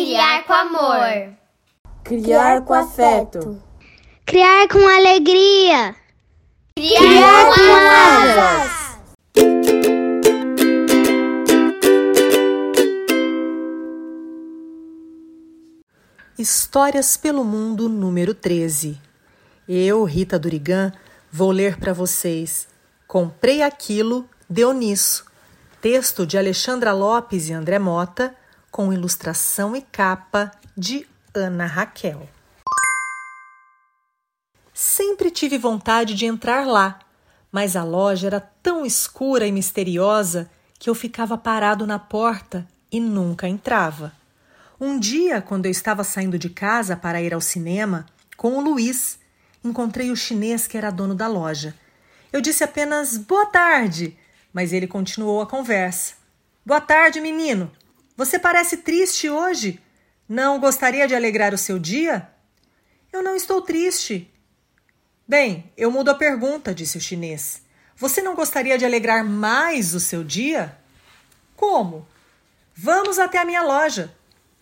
criar com amor. Criar com afeto. Criar com alegria. Criar, criar com, com asas. Histórias pelo Mundo número 13. Eu, Rita Durigan, vou ler para vocês. Comprei aquilo, deu nisso. Texto de Alexandra Lopes e André Mota, com ilustração e capa de Ana Raquel. Sempre tive vontade de entrar lá, mas a loja era tão escura e misteriosa que eu ficava parado na porta e nunca entrava. Um dia, quando eu estava saindo de casa para ir ao cinema, com o Luiz, encontrei o chinês que era dono da loja. Eu disse apenas boa tarde, mas ele continuou a conversa. Boa tarde, menino. Você parece triste hoje. Não gostaria de alegrar o seu dia? Eu não estou triste. Bem, eu mudo a pergunta, disse o chinês. Você não gostaria de alegrar mais o seu dia? Como? Vamos até a minha loja.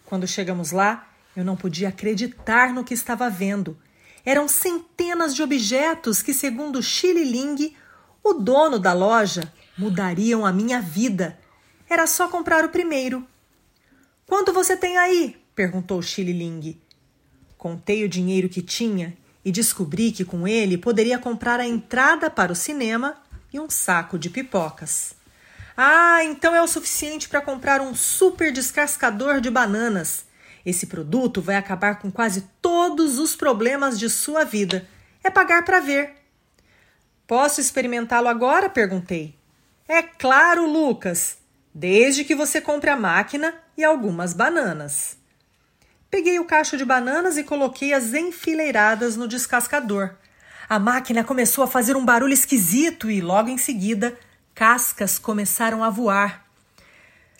Quando chegamos lá, eu não podia acreditar no que estava vendo. Eram centenas de objetos que, segundo Chili Ling, o dono da loja, mudariam a minha vida. Era só comprar o primeiro. Quanto você tem aí? perguntou Chili. Contei o dinheiro que tinha e descobri que com ele poderia comprar a entrada para o cinema e um saco de pipocas. Ah, então é o suficiente para comprar um super descascador de bananas. Esse produto vai acabar com quase todos os problemas de sua vida. É pagar para ver. Posso experimentá-lo agora? perguntei. É claro, Lucas, desde que você compre a máquina e algumas bananas. Peguei o cacho de bananas e coloquei-as enfileiradas no descascador. A máquina começou a fazer um barulho esquisito e, logo em seguida, cascas começaram a voar.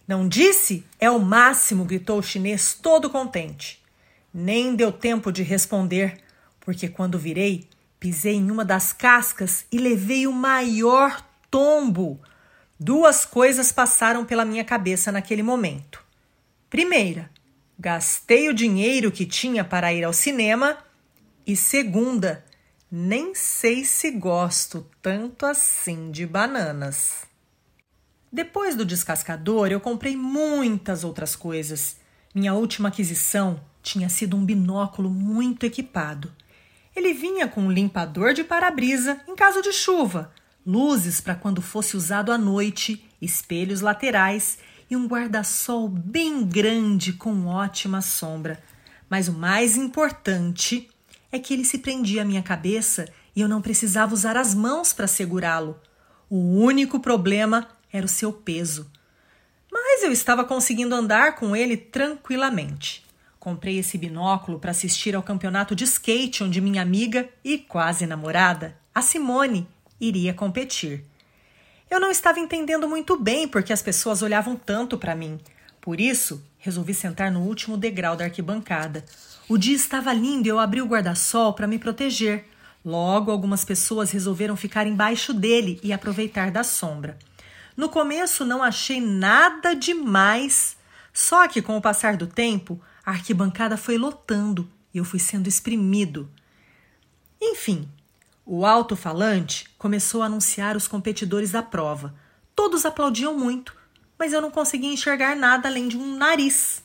Não disse? É o máximo, gritou o chinês todo contente. Nem deu tempo de responder, porque quando virei, pisei em uma das cascas e levei o maior tombo. Duas coisas passaram pela minha cabeça naquele momento. Primeira, gastei o dinheiro que tinha para ir ao cinema. E segunda, nem sei se gosto tanto assim de bananas. Depois do descascador, eu comprei muitas outras coisas. Minha última aquisição tinha sido um binóculo muito equipado. Ele vinha com um limpador de para-brisa em caso de chuva, luzes para quando fosse usado à noite, espelhos laterais e um guarda-sol bem grande com ótima sombra. Mas o mais importante é que ele se prendia à minha cabeça e eu não precisava usar as mãos para segurá-lo. O único problema era o seu peso. Mas eu estava conseguindo andar com ele tranquilamente. Comprei esse binóculo para assistir ao campeonato de skate onde minha amiga e quase namorada, a Simone, iria competir. Eu não estava entendendo muito bem porque as pessoas olhavam tanto para mim. Por isso, resolvi sentar no último degrau da arquibancada. O dia estava lindo e eu abri o guarda-sol para me proteger. Logo, algumas pessoas resolveram ficar embaixo dele e aproveitar da sombra. No começo não achei nada demais, só que com o passar do tempo, a arquibancada foi lotando e eu fui sendo exprimido. Enfim, o alto-falante começou a anunciar os competidores da prova. Todos aplaudiam muito, mas eu não conseguia enxergar nada além de um nariz.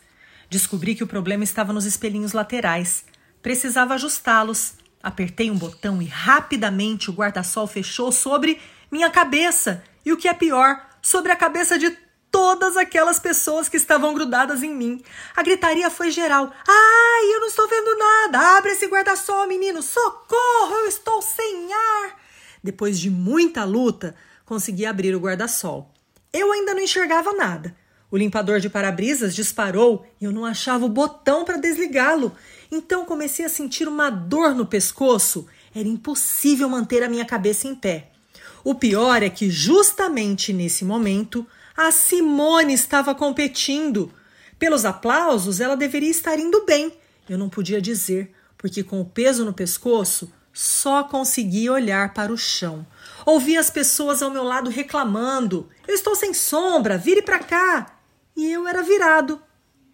Descobri que o problema estava nos espelhinhos laterais. Precisava ajustá-los. Apertei um botão e rapidamente o guarda-sol fechou sobre minha cabeça. E o que é pior, sobre a cabeça de todas aquelas pessoas que estavam grudadas em mim. A gritaria foi geral. Ai, eu não estou vendo nada! Abre esse guarda-sol, menino! Socorro! Eu estou sem ar! Depois de muita luta, consegui abrir o guarda-sol. Eu ainda não enxergava nada. O limpador de para-brisas disparou e eu não achava o botão para desligá-lo. Então comecei a sentir uma dor no pescoço. Era impossível manter a minha cabeça em pé. O pior é que, justamente nesse momento, a Simone estava competindo. Pelos aplausos, ela deveria estar indo bem. Eu não podia dizer, porque com o peso no pescoço, só conseguia olhar para o chão. Ouvi as pessoas ao meu lado reclamando: Eu estou sem sombra, vire para cá! e eu era virado.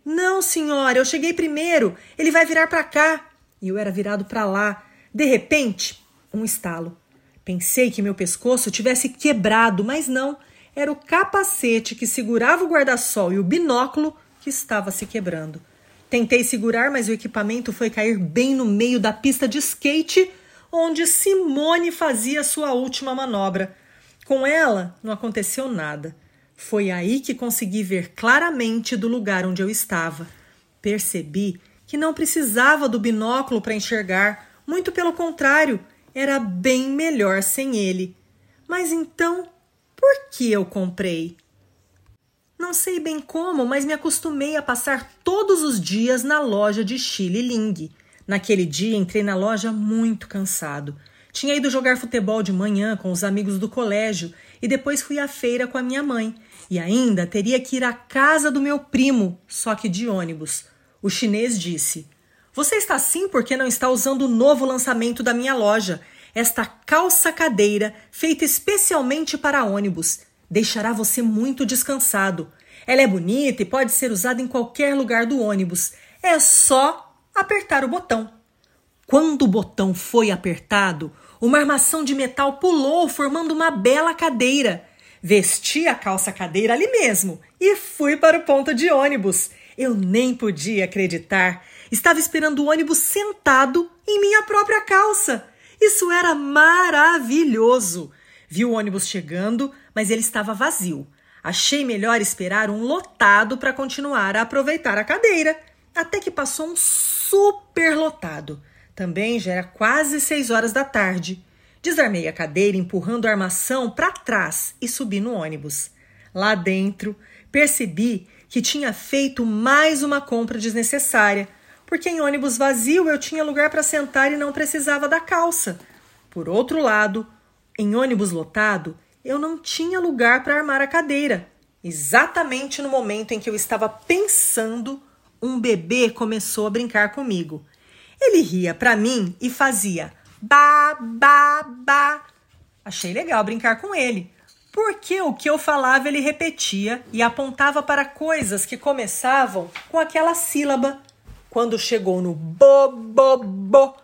Não, senhora, eu cheguei primeiro. Ele vai virar para cá. E eu era virado para lá. De repente, um estalo. Pensei que meu pescoço tivesse quebrado, mas não. Era o capacete que segurava o guarda-sol e o binóculo que estava se quebrando. Tentei segurar, mas o equipamento foi cair bem no meio da pista de skate, onde Simone fazia sua última manobra. Com ela, não aconteceu nada. Foi aí que consegui ver claramente do lugar onde eu estava. Percebi que não precisava do binóculo para enxergar, muito pelo contrário, era bem melhor sem ele. Mas então, por que eu comprei? Não sei bem como, mas me acostumei a passar todos os dias na loja de Chile Ling. Naquele dia entrei na loja muito cansado. Tinha ido jogar futebol de manhã com os amigos do colégio e depois fui à feira com a minha mãe. E ainda teria que ir à casa do meu primo, só que de ônibus. O chinês disse: Você está assim porque não está usando o novo lançamento da minha loja, esta calça cadeira feita especialmente para ônibus. Deixará você muito descansado. Ela é bonita e pode ser usada em qualquer lugar do ônibus. É só apertar o botão. Quando o botão foi apertado, uma armação de metal pulou, formando uma bela cadeira. Vesti a calça cadeira ali mesmo e fui para o ponto de ônibus. Eu nem podia acreditar. Estava esperando o ônibus sentado em minha própria calça. Isso era maravilhoso. Vi o ônibus chegando, mas ele estava vazio. Achei melhor esperar um lotado para continuar a aproveitar a cadeira. Até que passou um super lotado. Também já era quase seis horas da tarde. Desarmei a cadeira empurrando a armação para trás e subi no ônibus. Lá dentro, percebi que tinha feito mais uma compra desnecessária, porque em ônibus vazio eu tinha lugar para sentar e não precisava da calça. Por outro lado, em ônibus lotado, eu não tinha lugar para armar a cadeira. Exatamente no momento em que eu estava pensando, um bebê começou a brincar comigo. Ele ria para mim e fazia ba, ba, ba. Achei legal brincar com ele, porque o que eu falava ele repetia e apontava para coisas que começavam com aquela sílaba. Quando chegou no bo, bo, bo,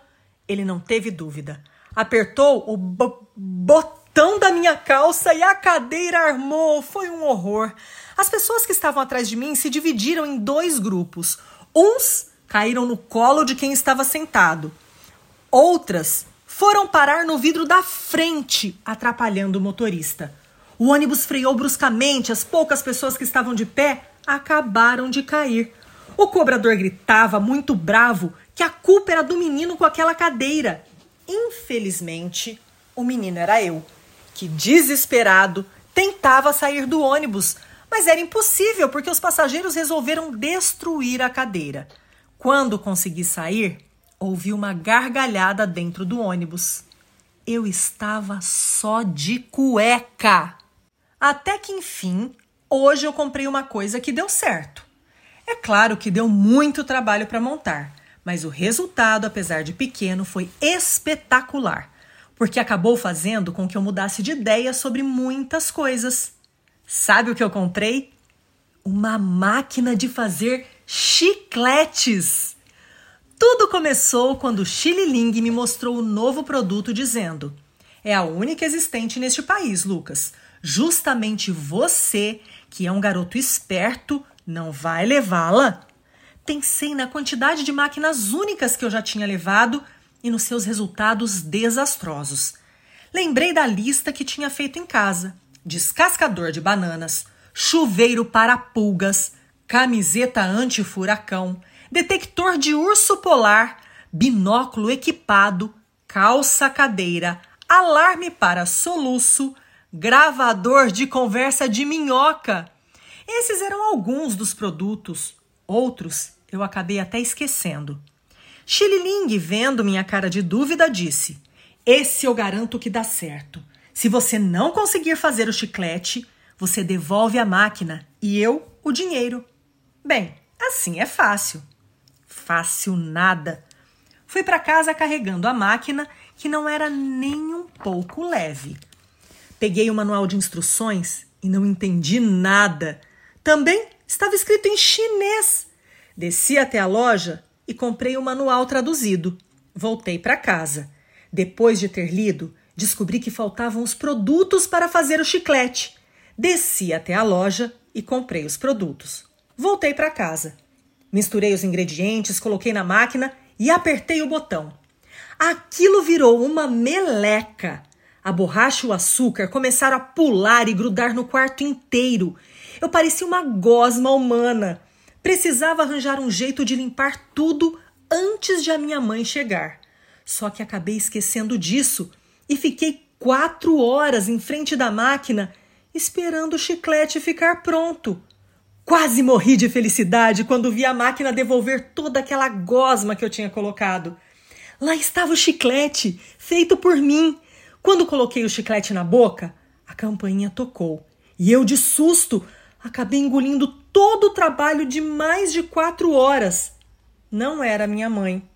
ele não teve dúvida. Apertou o bo, botão da minha calça e a cadeira armou. Foi um horror. As pessoas que estavam atrás de mim se dividiram em dois grupos. Uns caíram no colo de quem estava sentado. Outras foram parar no vidro da frente, atrapalhando o motorista. O ônibus freou bruscamente, as poucas pessoas que estavam de pé acabaram de cair. O cobrador gritava, muito bravo, que a culpa era do menino com aquela cadeira. Infelizmente, o menino era eu, que desesperado tentava sair do ônibus, mas era impossível porque os passageiros resolveram destruir a cadeira. Quando consegui sair, ouvi uma gargalhada dentro do ônibus. Eu estava só de cueca. Até que enfim, hoje eu comprei uma coisa que deu certo. É claro que deu muito trabalho para montar, mas o resultado, apesar de pequeno, foi espetacular, porque acabou fazendo com que eu mudasse de ideia sobre muitas coisas. Sabe o que eu comprei? Uma máquina de fazer chicletes. Tudo começou quando o Chile Ling me mostrou o novo produto dizendo: "É a única existente neste país, Lucas. Justamente você, que é um garoto esperto, não vai levá-la?" Pensei na quantidade de máquinas únicas que eu já tinha levado e nos seus resultados desastrosos. Lembrei da lista que tinha feito em casa: descascador de bananas, chuveiro para pulgas, camiseta anti-furacão, detector de urso polar, binóculo equipado, calça cadeira, alarme para soluço, gravador de conversa de minhoca. Esses eram alguns dos produtos. Outros eu acabei até esquecendo. Chililing, vendo minha cara de dúvida, disse: Esse eu garanto que dá certo. Se você não conseguir fazer o chiclete, você devolve a máquina e eu o dinheiro. Bem, assim é fácil. Fácil nada. Fui para casa carregando a máquina, que não era nem um pouco leve. Peguei o manual de instruções e não entendi nada. Também estava escrito em chinês. Desci até a loja e comprei o manual traduzido. Voltei para casa. Depois de ter lido, descobri que faltavam os produtos para fazer o chiclete. Desci até a loja e comprei os produtos. Voltei para casa. Misturei os ingredientes, coloquei na máquina e apertei o botão. Aquilo virou uma meleca. A borracha e o açúcar começaram a pular e grudar no quarto inteiro. Eu parecia uma gosma humana. Precisava arranjar um jeito de limpar tudo antes de a minha mãe chegar. Só que acabei esquecendo disso e fiquei quatro horas em frente da máquina esperando o chiclete ficar pronto. Quase morri de felicidade quando vi a máquina devolver toda aquela gosma que eu tinha colocado. Lá estava o chiclete, feito por mim. Quando coloquei o chiclete na boca, a campainha tocou e eu, de susto, acabei engolindo todo o trabalho de mais de quatro horas. Não era minha mãe.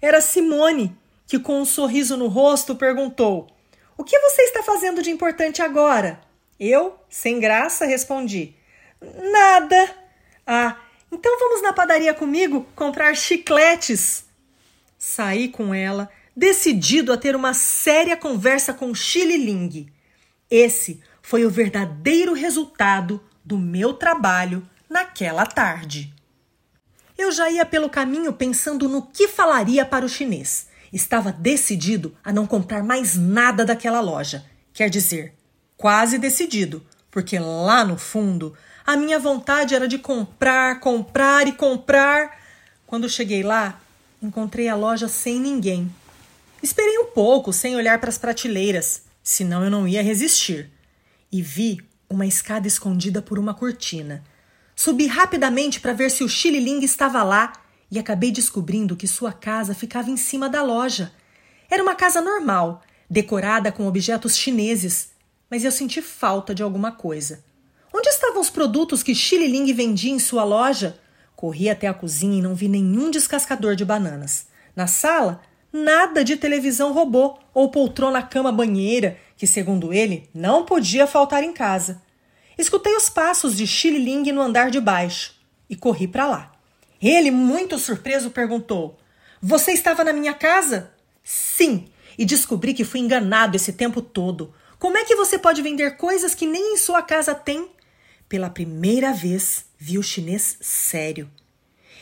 Era Simone, que com um sorriso no rosto perguntou: O que você está fazendo de importante agora? Eu, sem graça, respondi: Nada. Ah, então vamos na padaria comigo comprar chicletes. Saí com ela, decidido a ter uma séria conversa com Ling. Esse foi o verdadeiro resultado do meu trabalho naquela tarde. Eu já ia pelo caminho pensando no que falaria para o chinês. Estava decidido a não comprar mais nada daquela loja. Quer dizer, quase decidido, porque lá no fundo a minha vontade era de comprar, comprar e comprar. Quando cheguei lá, encontrei a loja sem ninguém. Esperei um pouco, sem olhar para as prateleiras, senão eu não ia resistir. E vi uma escada escondida por uma cortina. Subi rapidamente para ver se o Xililing estava lá e acabei descobrindo que sua casa ficava em cima da loja. Era uma casa normal, decorada com objetos chineses, mas eu senti falta de alguma coisa. Onde estavam os produtos que Xililing vendia em sua loja? Corri até a cozinha e não vi nenhum descascador de bananas. Na sala, nada de televisão robô ou poltrona cama banheira, que, segundo ele, não podia faltar em casa. Escutei os passos de Xililing no andar de baixo e corri para lá. Ele, muito surpreso, perguntou: Você estava na minha casa? Sim, e descobri que fui enganado esse tempo todo. Como é que você pode vender coisas que nem em sua casa tem? Pela primeira vez, vi o chinês sério.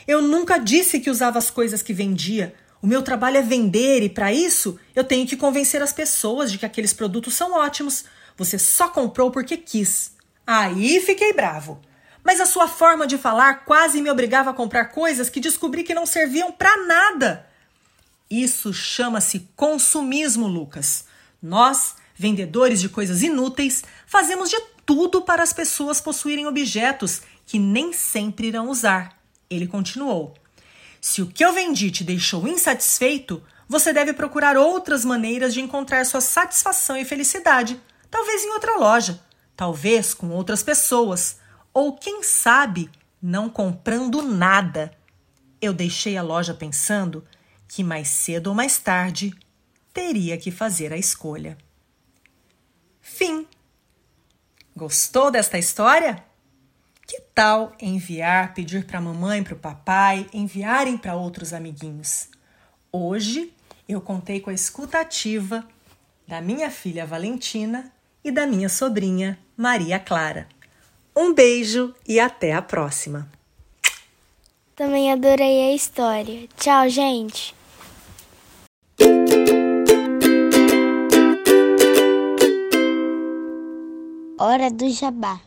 Eu nunca disse que usava as coisas que vendia. O meu trabalho é vender e, para isso, eu tenho que convencer as pessoas de que aqueles produtos são ótimos. Você só comprou porque quis. Aí fiquei bravo. Mas a sua forma de falar quase me obrigava a comprar coisas que descobri que não serviam para nada. Isso chama-se consumismo, Lucas. Nós, vendedores de coisas inúteis, fazemos de tudo para as pessoas possuírem objetos que nem sempre irão usar. Ele continuou: Se o que eu vendi te deixou insatisfeito, você deve procurar outras maneiras de encontrar sua satisfação e felicidade, talvez em outra loja talvez com outras pessoas, ou quem sabe, não comprando nada. Eu deixei a loja pensando que mais cedo ou mais tarde teria que fazer a escolha. Fim. Gostou desta história? Que tal enviar, pedir para a mamãe para o papai enviarem para outros amiguinhos? Hoje eu contei com a escutativa da minha filha Valentina e da minha sobrinha Maria Clara. Um beijo e até a próxima. Também adorei a história. Tchau, gente. Hora do Jabá.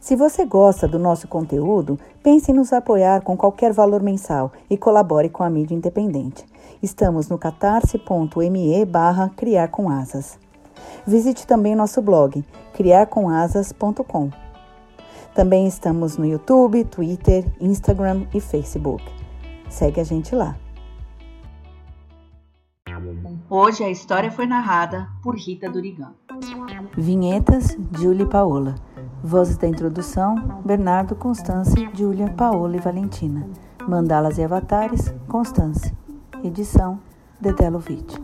Se você gosta do nosso conteúdo, pense em nos apoiar com qualquer valor mensal e colabore com a mídia independente. Estamos no catarse.me barra criar com asas. Visite também nosso blog criarcomasas.com. Também estamos no YouTube, Twitter, Instagram e Facebook. Segue a gente lá. Hoje a história foi narrada por Rita Durigan. Vinhetas, Julie Paola. Vozes da introdução, Bernardo, Constância, Júlia, Paola e Valentina. Mandalas e avatares, Constância. Edição Dedelovitch.